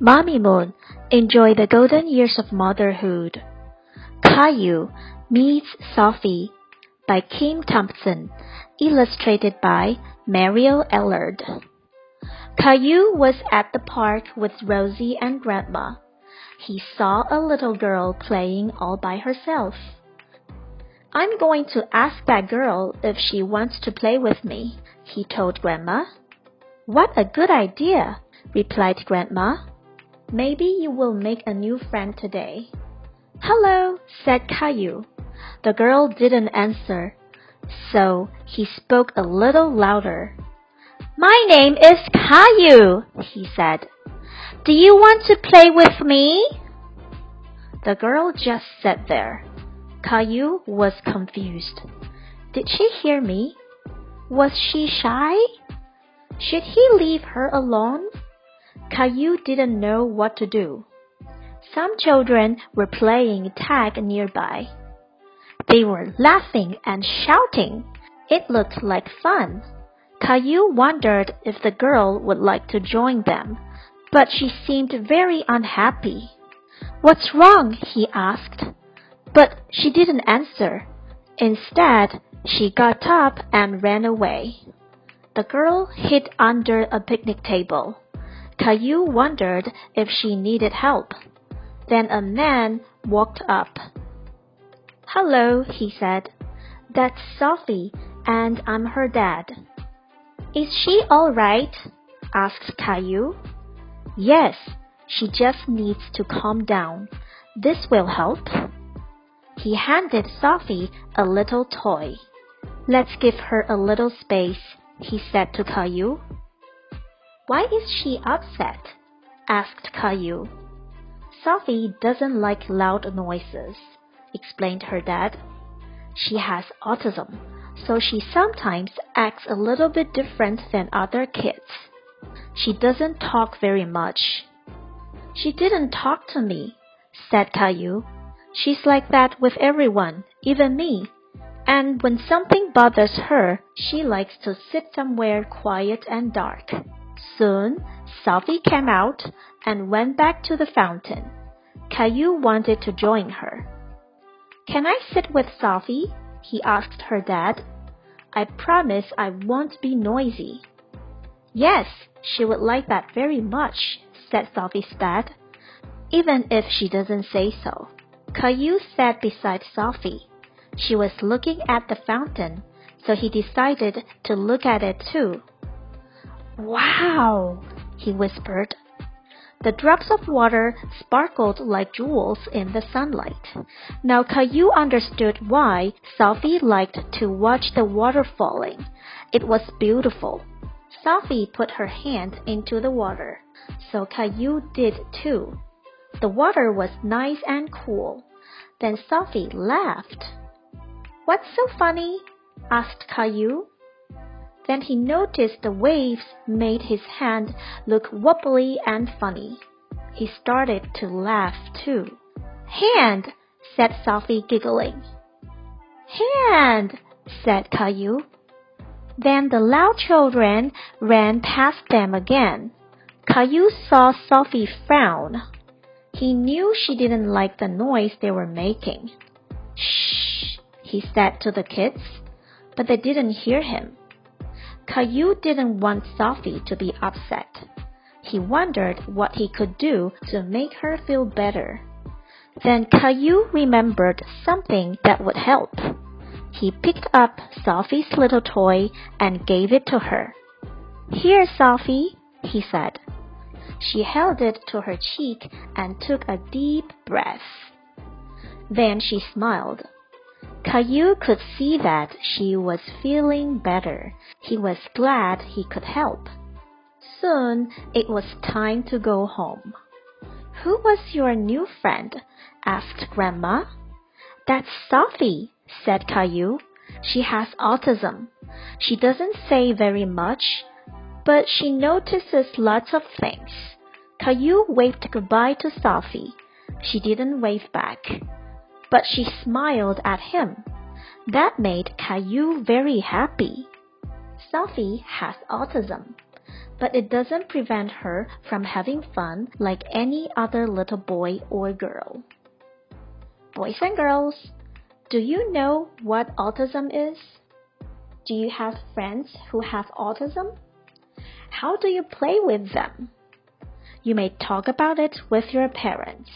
Mommy Moon, enjoy the golden years of motherhood. Caillou meets Sophie by Kim Thompson, illustrated by Mario Allard. Caillou was at the park with Rosie and Grandma. He saw a little girl playing all by herself. I'm going to ask that girl if she wants to play with me, he told Grandma. What a good idea, replied Grandma. Maybe you will make a new friend today. Hello, said Caillou. The girl didn't answer, so he spoke a little louder. My name is Caillou, he said. Do you want to play with me? The girl just sat there. Caillou was confused. Did she hear me? Was she shy? Should he leave her alone? Caillou didn't know what to do. Some children were playing tag nearby. They were laughing and shouting. It looked like fun. Caillou wondered if the girl would like to join them, but she seemed very unhappy. What's wrong? he asked. But she didn't answer. Instead, she got up and ran away. The girl hid under a picnic table. Caillou wondered if she needed help. Then a man walked up. Hello, he said. That's Sophie, and I'm her dad. Is she all right? asked Caillou. Yes, she just needs to calm down. This will help. He handed Sophie a little toy. Let's give her a little space, he said to Caillou. Why is she upset? asked Caillou. Sophie doesn't like loud noises, explained her dad. She has autism, so she sometimes acts a little bit different than other kids. She doesn't talk very much. She didn't talk to me, said Caillou. She's like that with everyone, even me. And when something bothers her, she likes to sit somewhere quiet and dark. Soon, Sophie came out and went back to the fountain. Caillou wanted to join her. Can I sit with Sophie? he asked her dad. I promise I won't be noisy. Yes, she would like that very much, said Sophie's dad, even if she doesn't say so. Caillou sat beside Sophie. She was looking at the fountain, so he decided to look at it too. Wow, he whispered. The drops of water sparkled like jewels in the sunlight. Now Caillou understood why Sophie liked to watch the water falling. It was beautiful. Sophie put her hand into the water, so Caillou did too. The water was nice and cool. Then Sophie laughed. What's so funny? asked Caillou. Then he noticed the waves made his hand look wobbly and funny. He started to laugh too. Hand, said Sophie, giggling. Hand, said Caillou. Then the loud children ran past them again. Caillou saw Sophie frown. He knew she didn't like the noise they were making. Shh, he said to the kids, but they didn't hear him. Caillou didn't want Sophie to be upset. He wondered what he could do to make her feel better. Then Caillou remembered something that would help. He picked up Sophie's little toy and gave it to her. Here, Sophie, he said. She held it to her cheek and took a deep breath. Then she smiled. Caillou could see that she was feeling better. He was glad he could help. Soon it was time to go home. Who was your new friend? asked Grandma. That's Sophie, said Caillou. She has autism. She doesn't say very much, but she notices lots of things. Caillou waved goodbye to Sophie. She didn't wave back but she smiled at him. That made Caillou very happy. Sophie has autism. but it doesn't prevent her from having fun like any other little boy or girl. Boys and girls, do you know what autism is? Do you have friends who have autism? How do you play with them? You may talk about it with your parents.